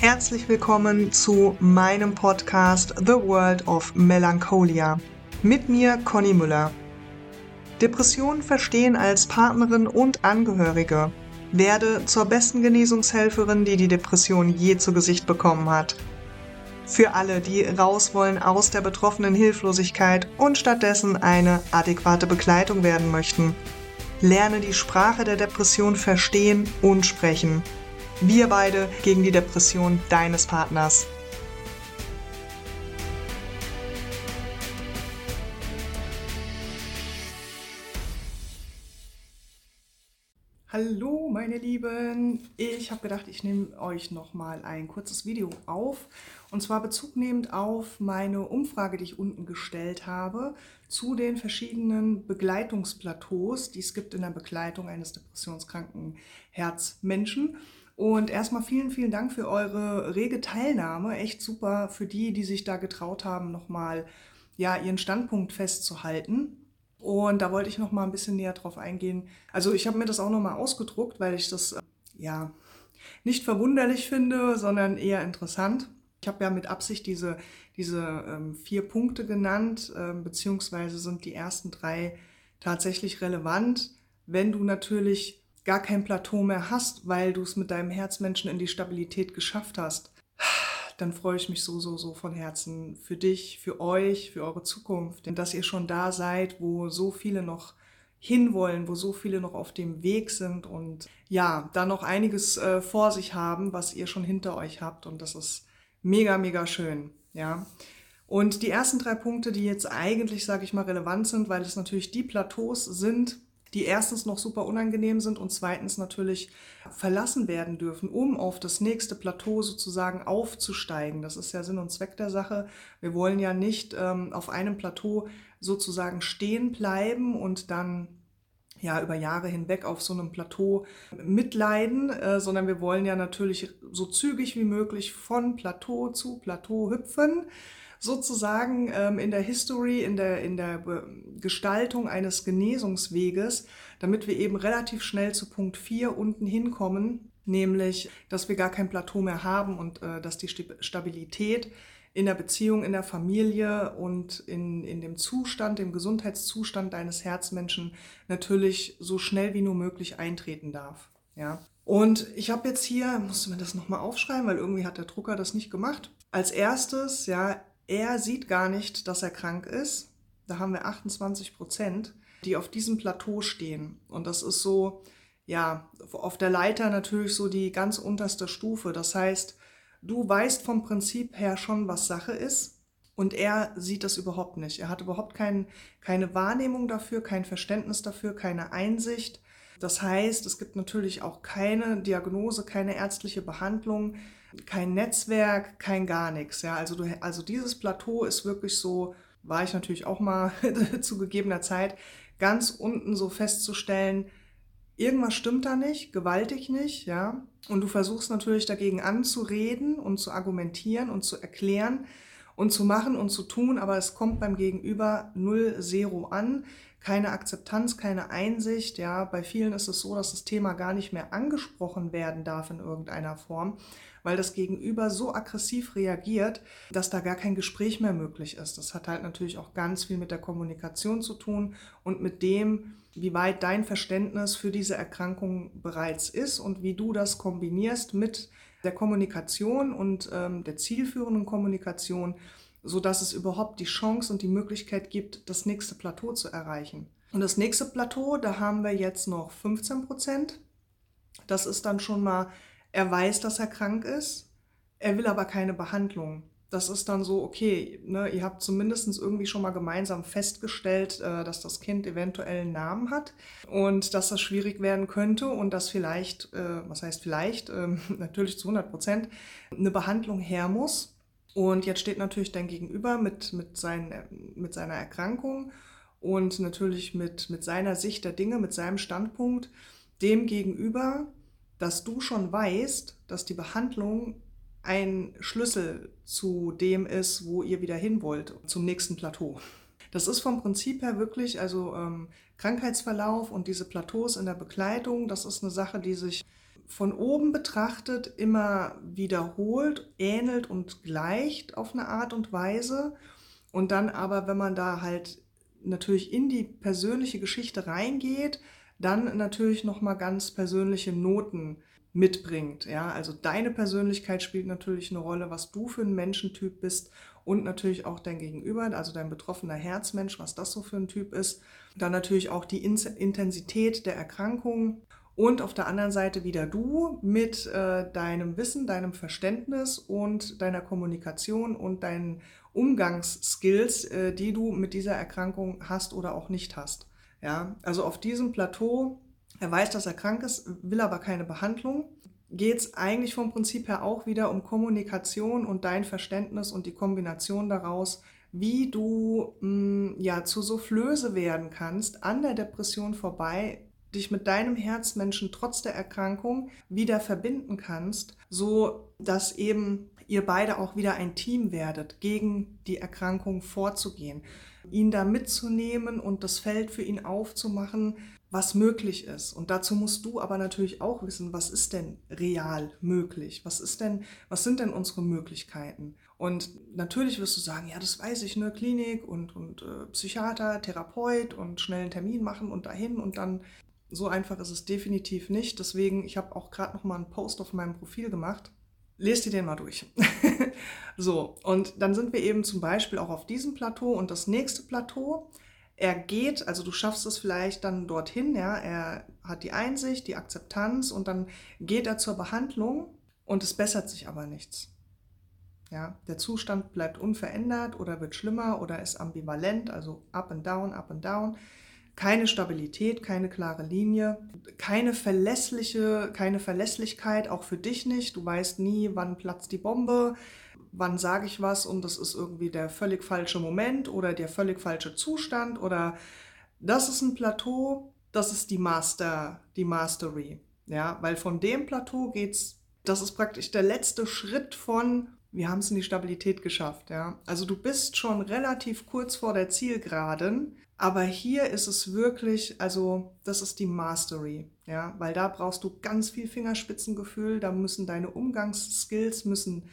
Herzlich willkommen zu meinem Podcast The World of Melancholia. Mit mir Conny Müller. Depressionen verstehen als Partnerin und Angehörige. Werde zur besten Genesungshelferin, die die Depression je zu Gesicht bekommen hat. Für alle, die raus wollen aus der betroffenen Hilflosigkeit und stattdessen eine adäquate Begleitung werden möchten. Lerne die Sprache der Depression verstehen und sprechen. Wir beide gegen die Depression deines Partners. Hallo meine Lieben, ich habe gedacht, ich nehme euch noch mal ein kurzes Video auf und zwar bezugnehmend auf meine Umfrage, die ich unten gestellt habe zu den verschiedenen Begleitungsplateaus, die es gibt in der Begleitung eines depressionskranken Herzmenschen. Und erstmal vielen, vielen Dank für eure rege Teilnahme. Echt super für die, die sich da getraut haben, nochmal ja, ihren Standpunkt festzuhalten. Und da wollte ich noch mal ein bisschen näher drauf eingehen. Also ich habe mir das auch noch mal ausgedruckt, weil ich das äh, ja nicht verwunderlich finde, sondern eher interessant. Ich habe ja mit Absicht diese, diese ähm, vier Punkte genannt, ähm, beziehungsweise sind die ersten drei tatsächlich relevant, wenn du natürlich gar kein Plateau mehr hast, weil du es mit deinem Herzmenschen in die Stabilität geschafft hast, dann freue ich mich so, so, so von Herzen für dich, für euch, für eure Zukunft. Denn dass ihr schon da seid, wo so viele noch hinwollen, wo so viele noch auf dem Weg sind und ja, da noch einiges äh, vor sich haben, was ihr schon hinter euch habt. Und das ist mega, mega schön. Ja. Und die ersten drei Punkte, die jetzt eigentlich, sage ich mal, relevant sind, weil es natürlich die Plateaus sind, die erstens noch super unangenehm sind und zweitens natürlich verlassen werden dürfen, um auf das nächste Plateau sozusagen aufzusteigen. Das ist ja Sinn und Zweck der Sache. Wir wollen ja nicht ähm, auf einem Plateau sozusagen stehen bleiben und dann ja über Jahre hinweg auf so einem Plateau mitleiden, äh, sondern wir wollen ja natürlich so zügig wie möglich von Plateau zu Plateau hüpfen sozusagen ähm, in der History, in der, in der Gestaltung eines Genesungsweges, damit wir eben relativ schnell zu Punkt 4 unten hinkommen, nämlich, dass wir gar kein Plateau mehr haben und äh, dass die Stabilität in der Beziehung, in der Familie und in, in dem Zustand, dem Gesundheitszustand deines Herzmenschen natürlich so schnell wie nur möglich eintreten darf. Ja. Und ich habe jetzt hier, musste mir das nochmal aufschreiben, weil irgendwie hat der Drucker das nicht gemacht. Als erstes, ja, er sieht gar nicht, dass er krank ist. Da haben wir 28 Prozent, die auf diesem Plateau stehen. Und das ist so, ja, auf der Leiter natürlich so die ganz unterste Stufe. Das heißt, du weißt vom Prinzip her schon, was Sache ist. Und er sieht das überhaupt nicht. Er hat überhaupt kein, keine Wahrnehmung dafür, kein Verständnis dafür, keine Einsicht. Das heißt, es gibt natürlich auch keine Diagnose, keine ärztliche Behandlung, kein Netzwerk, kein gar nichts. Ja, also, du, also dieses Plateau ist wirklich so, war ich natürlich auch mal zu gegebener Zeit, ganz unten so festzustellen, irgendwas stimmt da nicht, gewaltig nicht, ja. Und du versuchst natürlich dagegen anzureden und zu argumentieren und zu erklären und zu machen und zu tun, aber es kommt beim Gegenüber null Zero an. Keine Akzeptanz, keine Einsicht. Ja, bei vielen ist es so, dass das Thema gar nicht mehr angesprochen werden darf in irgendeiner Form weil das Gegenüber so aggressiv reagiert, dass da gar kein Gespräch mehr möglich ist. Das hat halt natürlich auch ganz viel mit der Kommunikation zu tun und mit dem, wie weit dein Verständnis für diese Erkrankung bereits ist und wie du das kombinierst mit der Kommunikation und ähm, der zielführenden Kommunikation, so dass es überhaupt die Chance und die Möglichkeit gibt, das nächste Plateau zu erreichen. Und das nächste Plateau, da haben wir jetzt noch 15 Prozent. Das ist dann schon mal er weiß, dass er krank ist, er will aber keine Behandlung. Das ist dann so, okay, ne, ihr habt zumindest irgendwie schon mal gemeinsam festgestellt, äh, dass das Kind eventuell einen Namen hat und dass das schwierig werden könnte und dass vielleicht, äh, was heißt vielleicht, äh, natürlich zu 100 Prozent, eine Behandlung her muss. Und jetzt steht natürlich dein Gegenüber mit, mit, sein, mit seiner Erkrankung und natürlich mit, mit seiner Sicht der Dinge, mit seinem Standpunkt dem gegenüber dass du schon weißt, dass die Behandlung ein Schlüssel zu dem ist, wo ihr wieder hin wollt, zum nächsten Plateau. Das ist vom Prinzip her wirklich, also ähm, Krankheitsverlauf und diese Plateaus in der Begleitung, das ist eine Sache, die sich von oben betrachtet immer wiederholt, ähnelt und gleicht auf eine Art und Weise. Und dann aber, wenn man da halt natürlich in die persönliche Geschichte reingeht, dann natürlich nochmal ganz persönliche Noten mitbringt. Ja, also deine Persönlichkeit spielt natürlich eine Rolle, was du für ein Menschentyp bist und natürlich auch dein Gegenüber, also dein betroffener Herzmensch, was das so für ein Typ ist. Dann natürlich auch die Intensität der Erkrankung und auf der anderen Seite wieder du mit äh, deinem Wissen, deinem Verständnis und deiner Kommunikation und deinen Umgangsskills, äh, die du mit dieser Erkrankung hast oder auch nicht hast. Ja, also auf diesem Plateau, er weiß, dass er krank ist, will aber keine Behandlung, geht es eigentlich vom Prinzip her auch wieder um Kommunikation und dein Verständnis und die Kombination daraus, wie du mh, mm, ja zu Soufflöse werden kannst an der Depression vorbei, dich mit deinem Herzmenschen trotz der Erkrankung wieder verbinden kannst, so dass eben ihr beide auch wieder ein Team werdet, gegen die Erkrankung vorzugehen, ihn da mitzunehmen und das Feld für ihn aufzumachen, was möglich ist. Und dazu musst du aber natürlich auch wissen, was ist denn real möglich? Was ist denn, was sind denn unsere Möglichkeiten? Und natürlich wirst du sagen, ja, das weiß ich, ne, Klinik und, und äh, Psychiater, Therapeut und schnell einen Termin machen und dahin und dann so einfach ist es definitiv nicht. Deswegen, ich habe auch gerade noch mal einen Post auf meinem Profil gemacht lest dir den mal durch. so, und dann sind wir eben zum Beispiel auch auf diesem Plateau und das nächste Plateau. Er geht, also du schaffst es vielleicht dann dorthin, ja, er hat die Einsicht, die Akzeptanz und dann geht er zur Behandlung und es bessert sich aber nichts. Ja, der Zustand bleibt unverändert oder wird schlimmer oder ist ambivalent, also up and down, up and down keine Stabilität, keine klare Linie, keine verlässliche, keine Verlässlichkeit, auch für dich nicht. Du weißt nie, wann platzt die Bombe, wann sage ich was und das ist irgendwie der völlig falsche Moment oder der völlig falsche Zustand oder das ist ein Plateau, das ist die Master, die Mastery. Ja, weil von dem Plateau geht's, das ist praktisch der letzte Schritt von wir haben es in die Stabilität geschafft, ja. Also du bist schon relativ kurz vor der Zielgeraden, aber hier ist es wirklich, also das ist die Mastery, ja, weil da brauchst du ganz viel Fingerspitzengefühl, da müssen deine Umgangsskills müssen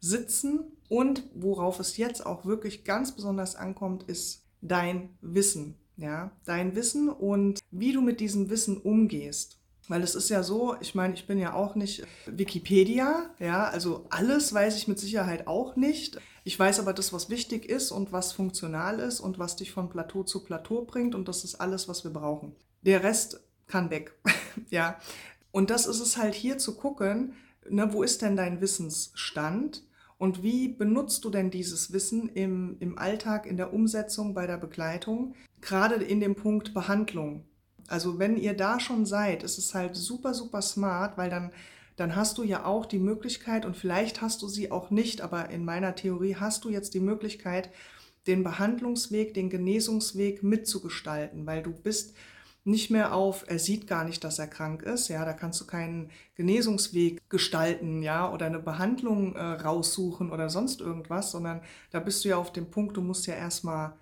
sitzen und worauf es jetzt auch wirklich ganz besonders ankommt, ist dein Wissen, ja, dein Wissen und wie du mit diesem Wissen umgehst. Weil es ist ja so, ich meine, ich bin ja auch nicht Wikipedia, ja, also alles weiß ich mit Sicherheit auch nicht. Ich weiß aber das, was wichtig ist und was funktional ist und was dich von Plateau zu Plateau bringt und das ist alles, was wir brauchen. Der Rest kann weg, ja. Und das ist es halt hier zu gucken, ne, wo ist denn dein Wissensstand und wie benutzt du denn dieses Wissen im, im Alltag, in der Umsetzung, bei der Begleitung, gerade in dem Punkt Behandlung. Also wenn ihr da schon seid, ist es halt super, super smart, weil dann, dann hast du ja auch die Möglichkeit, und vielleicht hast du sie auch nicht, aber in meiner Theorie hast du jetzt die Möglichkeit, den Behandlungsweg, den Genesungsweg mitzugestalten, weil du bist nicht mehr auf, er sieht gar nicht, dass er krank ist, ja, da kannst du keinen Genesungsweg gestalten, ja, oder eine Behandlung äh, raussuchen oder sonst irgendwas, sondern da bist du ja auf dem Punkt, du musst ja erstmal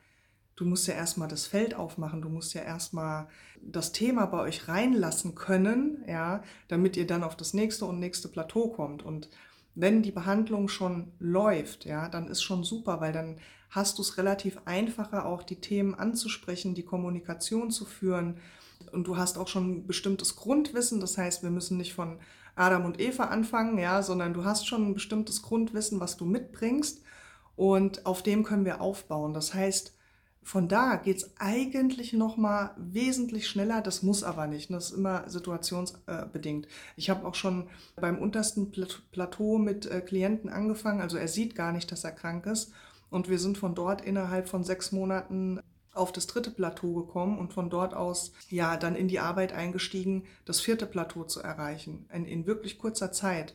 Du musst ja erstmal das Feld aufmachen, du musst ja erstmal das Thema bei euch reinlassen können, ja, damit ihr dann auf das nächste und nächste Plateau kommt. Und wenn die Behandlung schon läuft, ja, dann ist schon super, weil dann hast du es relativ einfacher, auch die Themen anzusprechen, die Kommunikation zu führen. Und du hast auch schon ein bestimmtes Grundwissen. Das heißt, wir müssen nicht von Adam und Eva anfangen, ja, sondern du hast schon ein bestimmtes Grundwissen, was du mitbringst. Und auf dem können wir aufbauen. Das heißt, von da geht es eigentlich noch mal wesentlich schneller. Das muss aber nicht. Das ist immer situationsbedingt. Ich habe auch schon beim untersten Plateau mit äh, Klienten angefangen. Also er sieht gar nicht, dass er krank ist. Und wir sind von dort innerhalb von sechs Monaten auf das dritte Plateau gekommen und von dort aus ja dann in die Arbeit eingestiegen, das vierte Plateau zu erreichen. In, in wirklich kurzer Zeit.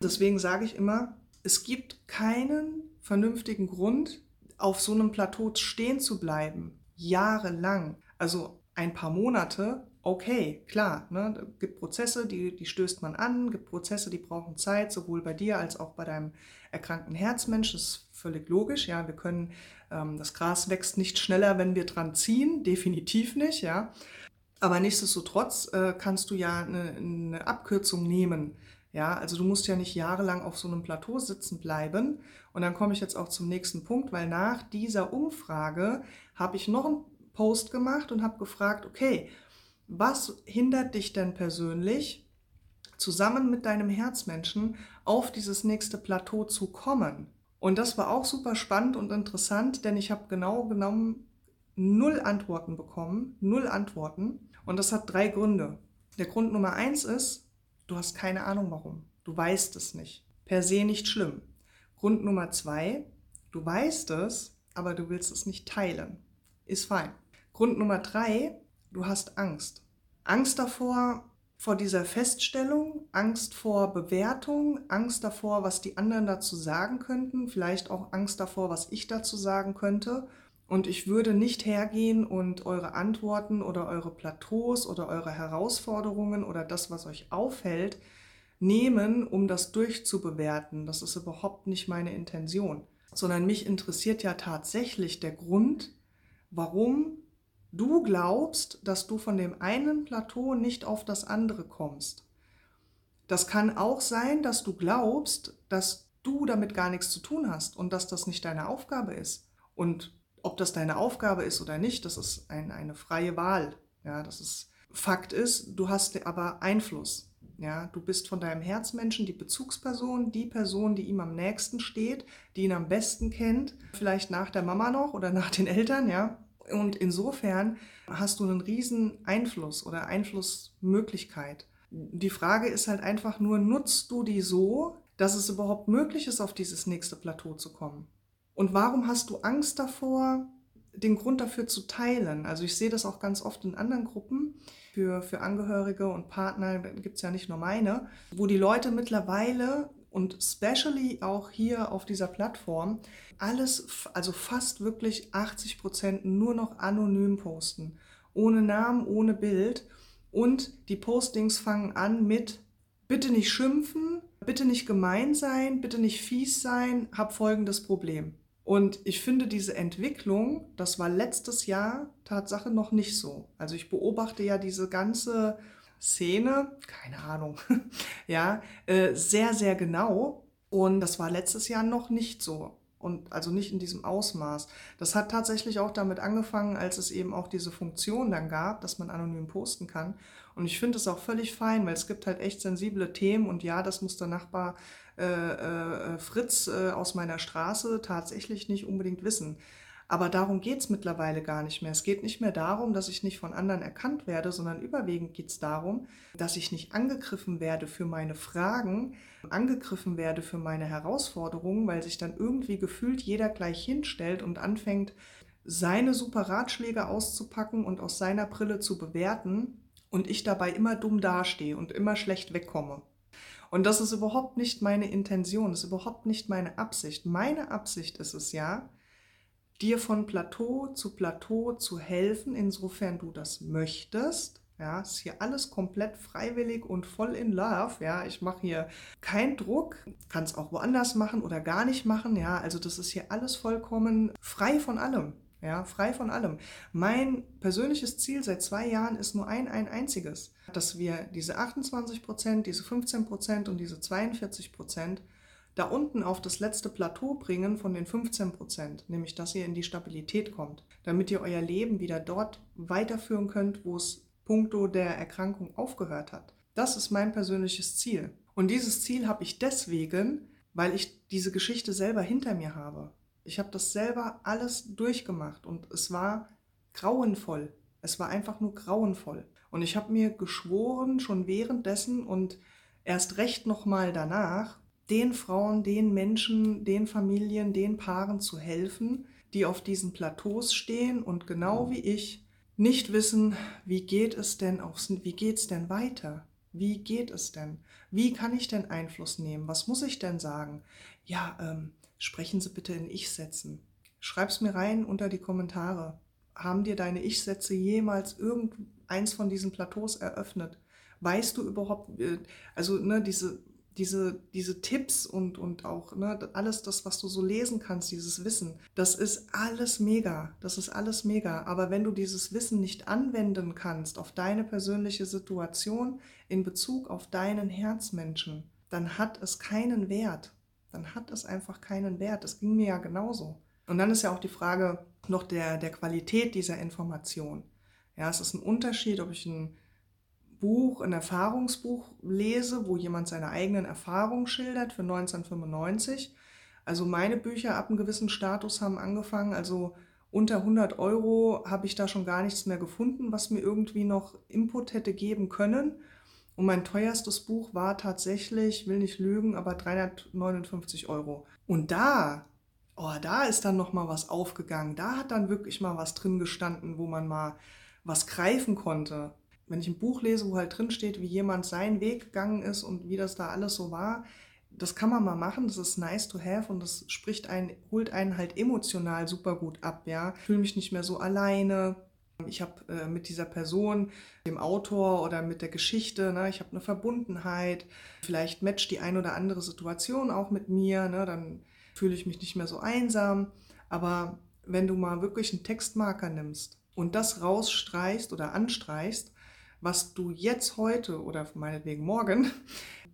Deswegen sage ich immer, es gibt keinen vernünftigen Grund, auf so einem Plateau stehen zu bleiben, jahrelang, also ein paar Monate, okay, klar, ne, gibt Prozesse, die, die stößt man an, gibt Prozesse, die brauchen Zeit, sowohl bei dir als auch bei deinem erkrankten Herzmensch, das ist völlig logisch, ja, wir können, ähm, das Gras wächst nicht schneller, wenn wir dran ziehen, definitiv nicht, ja, Aber nichtsdestotrotz äh, kannst du ja eine, eine Abkürzung nehmen. Ja, also du musst ja nicht jahrelang auf so einem Plateau sitzen bleiben. Und dann komme ich jetzt auch zum nächsten Punkt, weil nach dieser Umfrage habe ich noch einen Post gemacht und habe gefragt, okay, was hindert dich denn persönlich, zusammen mit deinem Herzmenschen auf dieses nächste Plateau zu kommen? Und das war auch super spannend und interessant, denn ich habe genau genommen null Antworten bekommen, null Antworten. Und das hat drei Gründe. Der Grund Nummer eins ist, du hast keine Ahnung warum. Du weißt es nicht. Per se nicht schlimm. Grund Nummer zwei, du weißt es, aber du willst es nicht teilen. Ist fein. Grund Nummer drei, du hast Angst. Angst davor, vor dieser Feststellung, Angst vor Bewertung, Angst davor, was die anderen dazu sagen könnten, vielleicht auch Angst davor, was ich dazu sagen könnte und ich würde nicht hergehen und eure Antworten oder eure Plateaus oder eure Herausforderungen oder das, was euch aufhält, nehmen, um das durchzubewerten. Das ist überhaupt nicht meine Intention, sondern mich interessiert ja tatsächlich der Grund, warum du glaubst, dass du von dem einen Plateau nicht auf das andere kommst. Das kann auch sein, dass du glaubst, dass du damit gar nichts zu tun hast und dass das nicht deine Aufgabe ist. Und ob das deine Aufgabe ist oder nicht, das ist ein, eine freie Wahl. Ja, das ist Fakt ist, du hast aber Einfluss. Ja, du bist von deinem Herzmenschen die Bezugsperson, die Person, die ihm am nächsten steht, die ihn am besten kennt, vielleicht nach der Mama noch oder nach den Eltern, ja. Und insofern hast du einen riesen Einfluss oder Einflussmöglichkeit. Die Frage ist halt einfach nur, nutzt du die so, dass es überhaupt möglich ist, auf dieses nächste Plateau zu kommen? Und warum hast du Angst davor, den Grund dafür zu teilen? Also ich sehe das auch ganz oft in anderen Gruppen. Für, für Angehörige und Partner gibt es ja nicht nur meine, wo die Leute mittlerweile und especially auch hier auf dieser Plattform alles, also fast wirklich 80 Prozent nur noch anonym posten. Ohne Namen, ohne Bild. Und die Postings fangen an mit, bitte nicht schimpfen, bitte nicht gemein sein, bitte nicht fies sein, hab folgendes Problem. Und ich finde diese Entwicklung, das war letztes Jahr Tatsache noch nicht so. Also ich beobachte ja diese ganze Szene, keine Ahnung, ja, äh, sehr, sehr genau. Und das war letztes Jahr noch nicht so. Und also nicht in diesem Ausmaß. Das hat tatsächlich auch damit angefangen, als es eben auch diese Funktion dann gab, dass man anonym posten kann. Und ich finde es auch völlig fein, weil es gibt halt echt sensible Themen und ja, das muss der Nachbar äh, Fritz äh, aus meiner Straße tatsächlich nicht unbedingt wissen. Aber darum geht es mittlerweile gar nicht mehr. Es geht nicht mehr darum, dass ich nicht von anderen erkannt werde, sondern überwiegend geht es darum, dass ich nicht angegriffen werde für meine Fragen, angegriffen werde für meine Herausforderungen, weil sich dann irgendwie gefühlt jeder gleich hinstellt und anfängt, seine super Ratschläge auszupacken und aus seiner Brille zu bewerten und ich dabei immer dumm dastehe und immer schlecht wegkomme. Und das ist überhaupt nicht meine Intention, ist überhaupt nicht meine Absicht. Meine Absicht ist es ja, dir von Plateau zu Plateau zu helfen, insofern du das möchtest. Ja, ist hier alles komplett freiwillig und voll in Love. Ja, ich mache hier keinen Druck, kann es auch woanders machen oder gar nicht machen. Ja, also das ist hier alles vollkommen frei von allem. Ja, frei von allem. Mein persönliches Ziel seit zwei Jahren ist nur ein, ein einziges, dass wir diese 28 Prozent, diese 15 Prozent und diese 42 Prozent da unten auf das letzte Plateau bringen von den 15 Prozent, nämlich dass ihr in die Stabilität kommt, damit ihr euer Leben wieder dort weiterführen könnt, wo es puncto der Erkrankung aufgehört hat. Das ist mein persönliches Ziel. Und dieses Ziel habe ich deswegen, weil ich diese Geschichte selber hinter mir habe. Ich habe das selber alles durchgemacht und es war grauenvoll. Es war einfach nur grauenvoll. Und ich habe mir geschworen, schon währenddessen und erst recht nochmal danach, den Frauen, den Menschen, den Familien, den Paaren zu helfen, die auf diesen Plateaus stehen und genau wie ich nicht wissen, wie geht es denn aufs, wie geht's denn weiter? Wie geht es denn? Wie kann ich denn Einfluss nehmen? Was muss ich denn sagen? Ja, ähm, sprechen Sie bitte in Ich-Sätzen. Schreib's mir rein unter die Kommentare. Haben dir deine Ich-Sätze jemals irgendeins von diesen Plateaus eröffnet? Weißt du überhaupt, äh, also ne, diese, diese, diese Tipps und, und auch ne, alles das, was du so lesen kannst, dieses Wissen, das ist alles mega. Das ist alles mega. Aber wenn du dieses Wissen nicht anwenden kannst auf deine persönliche Situation in Bezug auf deinen Herzmenschen, dann hat es keinen Wert. Dann hat es einfach keinen Wert. Das ging mir ja genauso. Und dann ist ja auch die Frage noch der, der Qualität dieser Information. Ja, es ist ein Unterschied, ob ich ein Buch, ein Erfahrungsbuch lese, wo jemand seine eigenen Erfahrungen schildert für 1995. Also meine Bücher ab einem gewissen Status haben angefangen, also unter 100 Euro habe ich da schon gar nichts mehr gefunden, was mir irgendwie noch Input hätte geben können. Und mein teuerstes Buch war tatsächlich, will nicht lügen, aber 359 Euro. Und da, oh, da ist dann noch mal was aufgegangen. Da hat dann wirklich mal was drin gestanden, wo man mal was greifen konnte wenn ich ein Buch lese, wo halt drin steht, wie jemand seinen Weg gegangen ist und wie das da alles so war, das kann man mal machen, das ist nice to have und das spricht einen, holt einen halt emotional super gut ab, ja. Ich fühle mich nicht mehr so alleine. Ich habe äh, mit dieser Person, dem Autor oder mit der Geschichte, ne, ich habe eine Verbundenheit. Vielleicht matcht die ein oder andere Situation auch mit mir, ne, dann fühle ich mich nicht mehr so einsam. Aber wenn du mal wirklich einen Textmarker nimmst und das rausstreichst oder anstreichst, was du jetzt heute oder meinetwegen morgen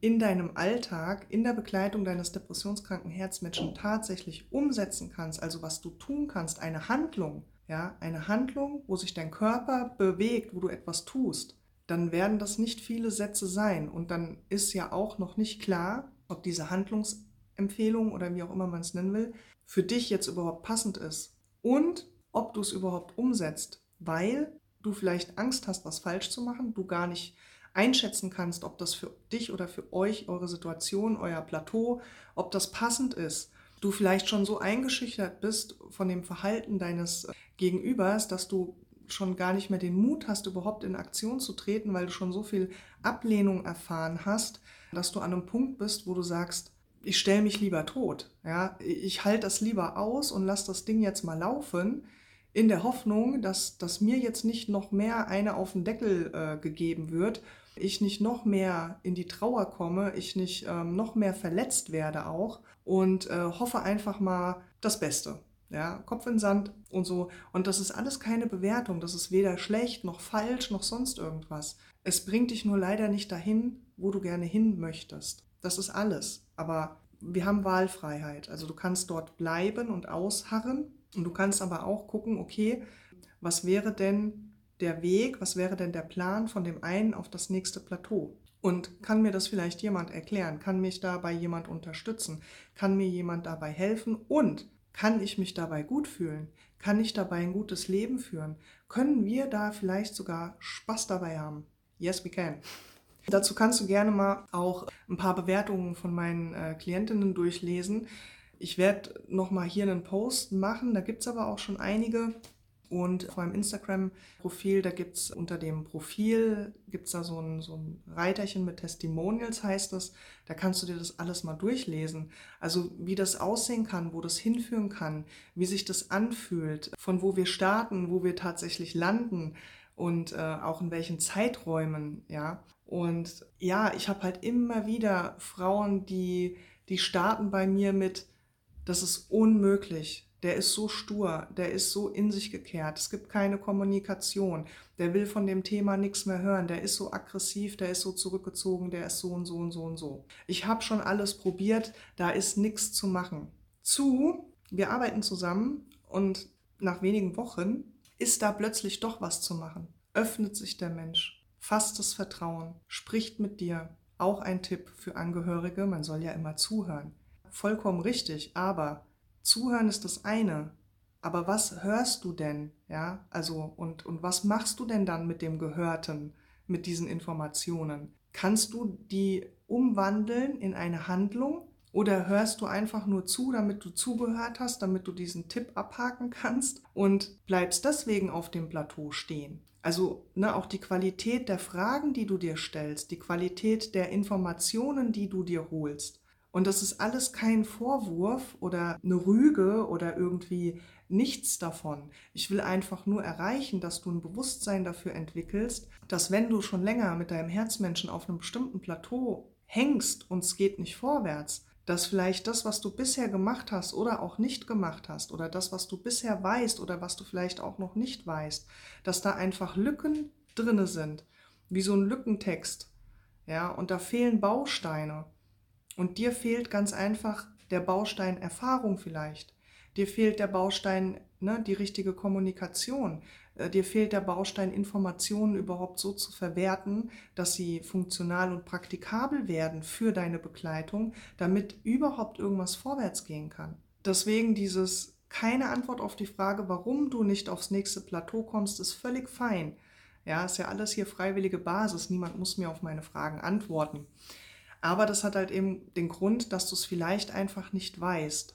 in deinem Alltag, in der Begleitung deines depressionskranken Herzmenschen tatsächlich umsetzen kannst, also was du tun kannst, eine Handlung, ja, eine Handlung, wo sich dein Körper bewegt, wo du etwas tust, dann werden das nicht viele Sätze sein. Und dann ist ja auch noch nicht klar, ob diese Handlungsempfehlung oder wie auch immer man es nennen will, für dich jetzt überhaupt passend ist. Und ob du es überhaupt umsetzt, weil du vielleicht Angst hast, was falsch zu machen, du gar nicht einschätzen kannst, ob das für dich oder für euch, eure Situation, euer Plateau, ob das passend ist. Du vielleicht schon so eingeschüchtert bist von dem Verhalten deines Gegenübers, dass du schon gar nicht mehr den Mut hast, überhaupt in Aktion zu treten, weil du schon so viel Ablehnung erfahren hast, dass du an einem Punkt bist, wo du sagst, ich stelle mich lieber tot. Ja, ich halte das lieber aus und lasse das Ding jetzt mal laufen, in der Hoffnung, dass, dass mir jetzt nicht noch mehr eine auf den Deckel äh, gegeben wird, ich nicht noch mehr in die Trauer komme, ich nicht ähm, noch mehr verletzt werde auch und äh, hoffe einfach mal das Beste. Ja, Kopf in Sand und so. Und das ist alles keine Bewertung. Das ist weder schlecht noch falsch noch sonst irgendwas. Es bringt dich nur leider nicht dahin, wo du gerne hin möchtest. Das ist alles. Aber wir haben Wahlfreiheit. Also du kannst dort bleiben und ausharren und du kannst aber auch gucken, okay, was wäre denn der Weg, was wäre denn der Plan von dem einen auf das nächste Plateau? Und kann mir das vielleicht jemand erklären? Kann mich dabei jemand unterstützen? Kann mir jemand dabei helfen? Und kann ich mich dabei gut fühlen? Kann ich dabei ein gutes Leben führen? Können wir da vielleicht sogar Spaß dabei haben? Yes, we can. Dazu kannst du gerne mal auch ein paar Bewertungen von meinen äh, Klientinnen durchlesen. Ich werde nochmal hier einen Post machen, da gibt es aber auch schon einige. Und auf meinem Instagram-Profil, da gibt es unter dem Profil, gibt da so ein, so ein Reiterchen mit Testimonials, heißt das. Da kannst du dir das alles mal durchlesen. Also wie das aussehen kann, wo das hinführen kann, wie sich das anfühlt, von wo wir starten, wo wir tatsächlich landen und äh, auch in welchen Zeiträumen, ja. Und ja, ich habe halt immer wieder Frauen, die, die starten bei mir mit, das ist unmöglich. Der ist so stur, der ist so in sich gekehrt. Es gibt keine Kommunikation. Der will von dem Thema nichts mehr hören. Der ist so aggressiv, der ist so zurückgezogen, der ist so und so und so und so. Ich habe schon alles probiert, da ist nichts zu machen. Zu, wir arbeiten zusammen und nach wenigen Wochen ist da plötzlich doch was zu machen. Öffnet sich der Mensch, fasst das Vertrauen, spricht mit dir. Auch ein Tipp für Angehörige, man soll ja immer zuhören vollkommen richtig, aber zuhören ist das eine. Aber was hörst du denn? Ja, also und, und was machst du denn dann mit dem Gehörten, mit diesen Informationen? Kannst du die umwandeln in eine Handlung oder hörst du einfach nur zu, damit du zugehört hast, damit du diesen Tipp abhaken kannst und bleibst deswegen auf dem Plateau stehen? Also ne, auch die Qualität der Fragen, die du dir stellst, die Qualität der Informationen, die du dir holst. Und das ist alles kein Vorwurf oder eine Rüge oder irgendwie nichts davon. Ich will einfach nur erreichen, dass du ein Bewusstsein dafür entwickelst, dass wenn du schon länger mit deinem Herzmenschen auf einem bestimmten Plateau hängst und es geht nicht vorwärts, dass vielleicht das, was du bisher gemacht hast oder auch nicht gemacht hast oder das, was du bisher weißt oder was du vielleicht auch noch nicht weißt, dass da einfach Lücken drinne sind, wie so ein Lückentext. Ja, und da fehlen Bausteine. Und dir fehlt ganz einfach der Baustein Erfahrung vielleicht. Dir fehlt der Baustein, ne, die richtige Kommunikation. Äh, dir fehlt der Baustein, Informationen überhaupt so zu verwerten, dass sie funktional und praktikabel werden für deine Begleitung, damit überhaupt irgendwas vorwärts gehen kann. Deswegen dieses keine Antwort auf die Frage, warum du nicht aufs nächste Plateau kommst, ist völlig fein. Ja, ist ja alles hier freiwillige Basis. Niemand muss mir auf meine Fragen antworten. Aber das hat halt eben den Grund, dass du es vielleicht einfach nicht weißt.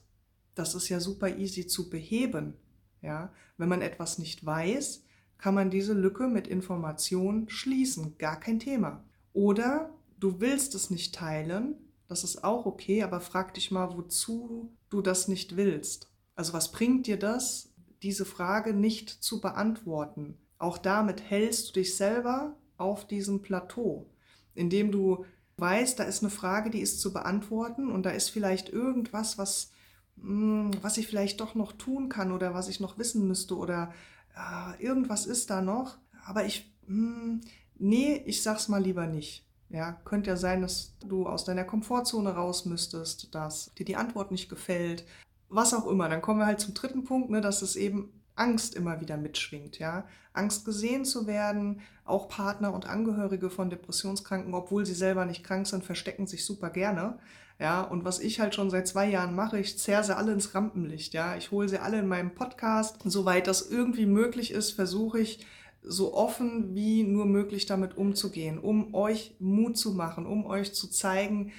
Das ist ja super easy zu beheben. Ja, wenn man etwas nicht weiß, kann man diese Lücke mit Information schließen. Gar kein Thema. Oder du willst es nicht teilen. Das ist auch okay, aber frag dich mal, wozu du das nicht willst. Also was bringt dir das, diese Frage nicht zu beantworten? Auch damit hältst du dich selber auf diesem Plateau, indem du weißt, da ist eine Frage, die ist zu beantworten und da ist vielleicht irgendwas, was, hm, was ich vielleicht doch noch tun kann oder was ich noch wissen müsste oder äh, irgendwas ist da noch, aber ich, mh, hm, nee, ich sag's mal lieber nicht. Ja, könnte ja sein, dass du aus deiner Komfortzone raus müsstest, dass dir die Antwort nicht gefällt, was auch immer. Dann kommen wir halt zum dritten Punkt, ne, dass es eben Angst immer wieder mitschwingt, ja. Angst gesehen zu werden. Auch Partner und Angehörige von Depressionskranken, obwohl sie selber nicht krank sind, verstecken sich super gerne. Ja, und was ich halt schon seit zwei Jahren mache, ich zerre sie alle ins Rampenlicht, ja. Ich hole sie alle in meinem Podcast. Soweit das irgendwie möglich ist, versuche ich, so offen wie nur möglich damit umzugehen, um euch Mut zu machen, um euch zu zeigen,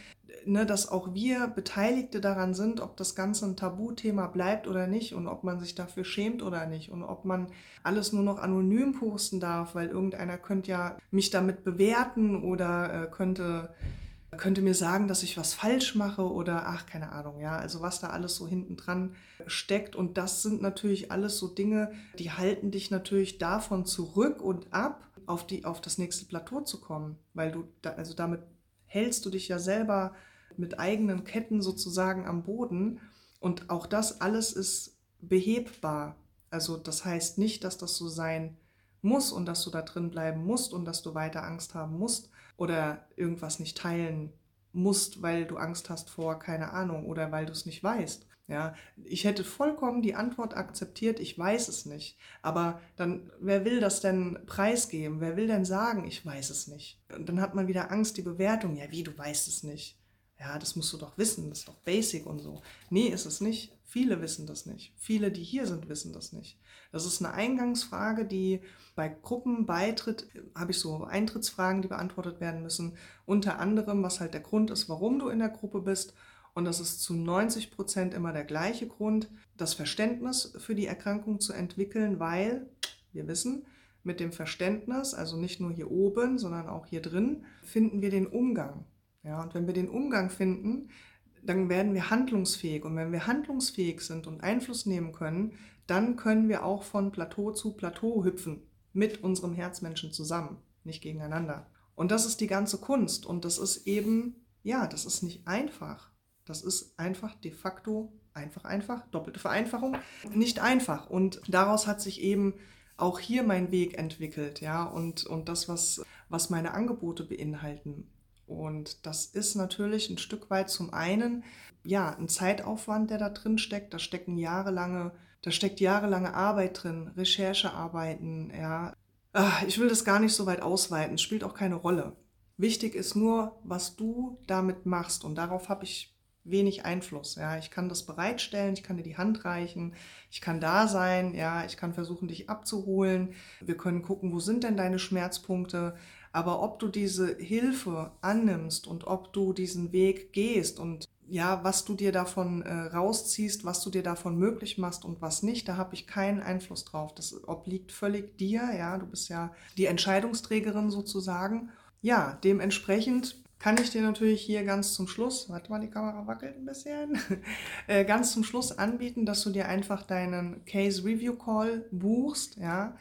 ne, dass auch wir Beteiligte daran sind, ob das Ganze ein Tabuthema bleibt oder nicht und ob man sich dafür schämt oder nicht und ob man alles nur noch anonym posten darf, weil irgendeiner könnte ja mich damit bewerten oder äh, könnte könnte mir sagen, dass ich was falsch mache oder ach, keine Ahnung, ja, also was da alles so hinten dran steckt. Und das sind natürlich alles so Dinge, die halten dich natürlich davon zurück und ab, auf, die, auf das nächste Plateau zu kommen, weil du, da, also damit hältst du dich ja selber mit eigenen Ketten sozusagen am Boden. Und auch das alles ist behebbar. Also das heißt nicht, dass das so sein muss und dass du da drin bleiben musst und dass du weiter Angst haben musst oder irgendwas nicht teilen musst, weil du Angst hast vor, keine Ahnung, oder weil du es nicht weißt. Ja, ich hätte vollkommen die Antwort akzeptiert, ich weiß es nicht. Aber dann, wer will das denn preisgeben? Wer will denn sagen, ich weiß es nicht? Und dann hat man wieder Angst, die Bewertung. Ja, wie, du weißt es nicht ja, das musst du doch wissen, das ist doch basic und so. Nee, ist es nicht. Viele wissen das nicht. Viele, die hier sind, wissen das nicht. Das ist eine Eingangsfrage, die bei Gruppenbeitritt, habe ich so Eintrittsfragen, die beantwortet werden müssen. Unter anderem, was halt der Grund ist, warum du in der Gruppe bist. Und das ist zu 90 Prozent immer der gleiche Grund, das Verständnis für die Erkrankung zu entwickeln, weil wir wissen, mit dem Verständnis, also nicht nur hier oben, sondern auch hier drin, finden wir den Umgang. Ja, und wenn wir den Umgang finden, dann werden wir handlungsfähig. Und wenn wir handlungsfähig sind und Einfluss nehmen können, dann können wir auch von Plateau zu Plateau hüpfen. Mit unserem Herzmenschen zusammen, nicht gegeneinander. Und das ist die ganze Kunst. Und das ist eben, ja, das ist nicht einfach. Das ist einfach de facto, einfach, einfach, doppelte Vereinfachung, nicht einfach. Und daraus hat sich eben auch hier mein Weg entwickelt, ja, und, und das, was, was meine Angebote beinhalten. Und das ist natürlich ein Stück weit zum einen ja ein Zeitaufwand, der da drin steckt. Da stecken jahrelange, da steckt jahrelange Arbeit drin, Recherchearbeiten, ja. Ach, ich will das gar nicht so weit ausweiten, spielt auch keine Rolle. Wichtig ist nur, was du damit machst und darauf habe ich wenig Einfluss. Ja, ich kann das bereitstellen, ich kann dir die Hand reichen, ich kann da sein, ja, ich kann versuchen, dich abzuholen. Wir können gucken, wo sind denn deine Schmerzpunkte. Aber ob du diese Hilfe annimmst und ob du diesen Weg gehst und ja, was du dir davon äh, rausziehst, was du dir davon möglich machst und was nicht, da habe ich keinen Einfluss drauf. Das obliegt völlig dir, ja, du bist ja die Entscheidungsträgerin sozusagen. Ja, dementsprechend kann ich dir natürlich hier ganz zum Schluss, warte mal, die Kamera wackelt ein bisschen, äh, ganz zum Schluss anbieten, dass du dir einfach deinen Case Review Call buchst, ja,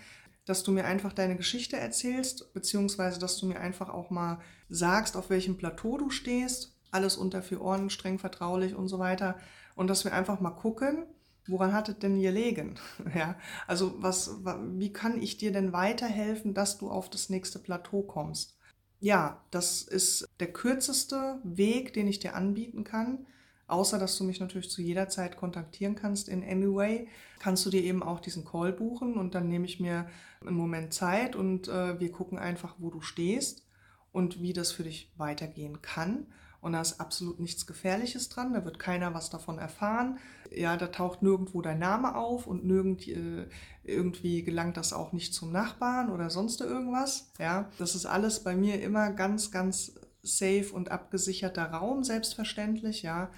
dass du mir einfach deine Geschichte erzählst, beziehungsweise dass du mir einfach auch mal sagst, auf welchem Plateau du stehst. Alles unter vier Ohren, streng vertraulich und so weiter. Und dass wir einfach mal gucken, woran hat es denn hier liegen? ja, also was, wie kann ich dir denn weiterhelfen, dass du auf das nächste Plateau kommst? Ja, das ist der kürzeste Weg, den ich dir anbieten kann. Außer dass du mich natürlich zu jeder Zeit kontaktieren kannst in Anyway, kannst du dir eben auch diesen Call buchen und dann nehme ich mir einen Moment Zeit und äh, wir gucken einfach, wo du stehst und wie das für dich weitergehen kann. Und da ist absolut nichts Gefährliches dran, da wird keiner was davon erfahren. Ja, da taucht nirgendwo dein Name auf und nirgend, äh, irgendwie gelangt das auch nicht zum Nachbarn oder sonst irgendwas. Ja, das ist alles bei mir immer ganz, ganz safe und abgesicherter Raum, selbstverständlich, ja.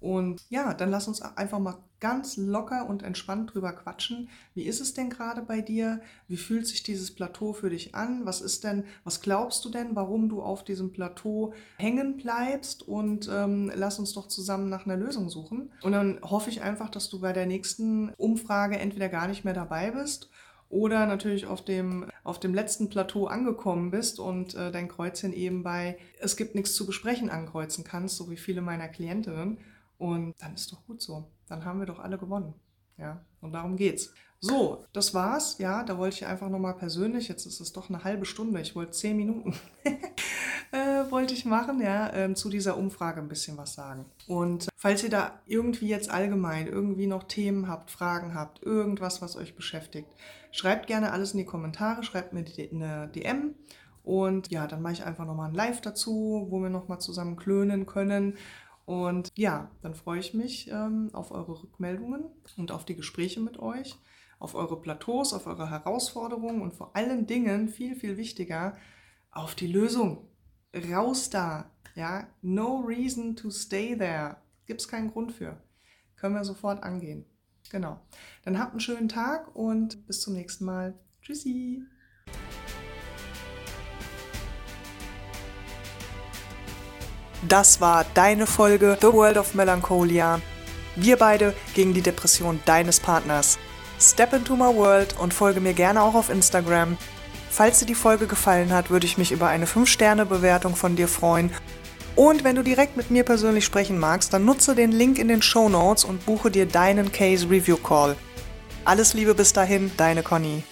Und ja, dann lass uns einfach mal ganz locker und entspannt drüber quatschen. Wie ist es denn gerade bei dir? Wie fühlt sich dieses Plateau für dich an? Was ist denn, was glaubst du denn, warum du auf diesem Plateau hängen bleibst? Und ähm, lass uns doch zusammen nach einer Lösung suchen. Und dann hoffe ich einfach, dass du bei der nächsten Umfrage entweder gar nicht mehr dabei bist oder natürlich auf dem, auf dem letzten Plateau angekommen bist und äh, dein Kreuzchen eben bei Es gibt nichts zu besprechen ankreuzen kannst, so wie viele meiner Klientinnen. Und dann ist doch gut so. Dann haben wir doch alle gewonnen. Ja, und darum geht's. So, das war's. Ja, da wollte ich einfach nochmal persönlich, jetzt ist es doch eine halbe Stunde, ich wollte zehn Minuten, äh, wollte ich machen, ja, äh, zu dieser Umfrage ein bisschen was sagen. Und falls ihr da irgendwie jetzt allgemein irgendwie noch Themen habt, Fragen habt, irgendwas, was euch beschäftigt, schreibt gerne alles in die Kommentare, schreibt mir eine DM. Und ja, dann mache ich einfach nochmal ein Live dazu, wo wir nochmal zusammen klönen können. Und ja, dann freue ich mich ähm, auf eure Rückmeldungen und auf die Gespräche mit euch auf eure Plateaus, auf eure Herausforderungen und vor allen Dingen, viel, viel wichtiger, auf die Lösung. Raus da. Ja, no reason to stay there. Gibt es keinen Grund für. Können wir sofort angehen. Genau. Dann habt einen schönen Tag und bis zum nächsten Mal. Tschüssi. Das war deine Folge The World of Melancholia. Wir beide gegen die Depression deines Partners. Step into my world und folge mir gerne auch auf Instagram. Falls dir die Folge gefallen hat, würde ich mich über eine 5-Sterne-Bewertung von dir freuen. Und wenn du direkt mit mir persönlich sprechen magst, dann nutze den Link in den Show Notes und buche dir deinen Case Review Call. Alles Liebe bis dahin, deine Conny.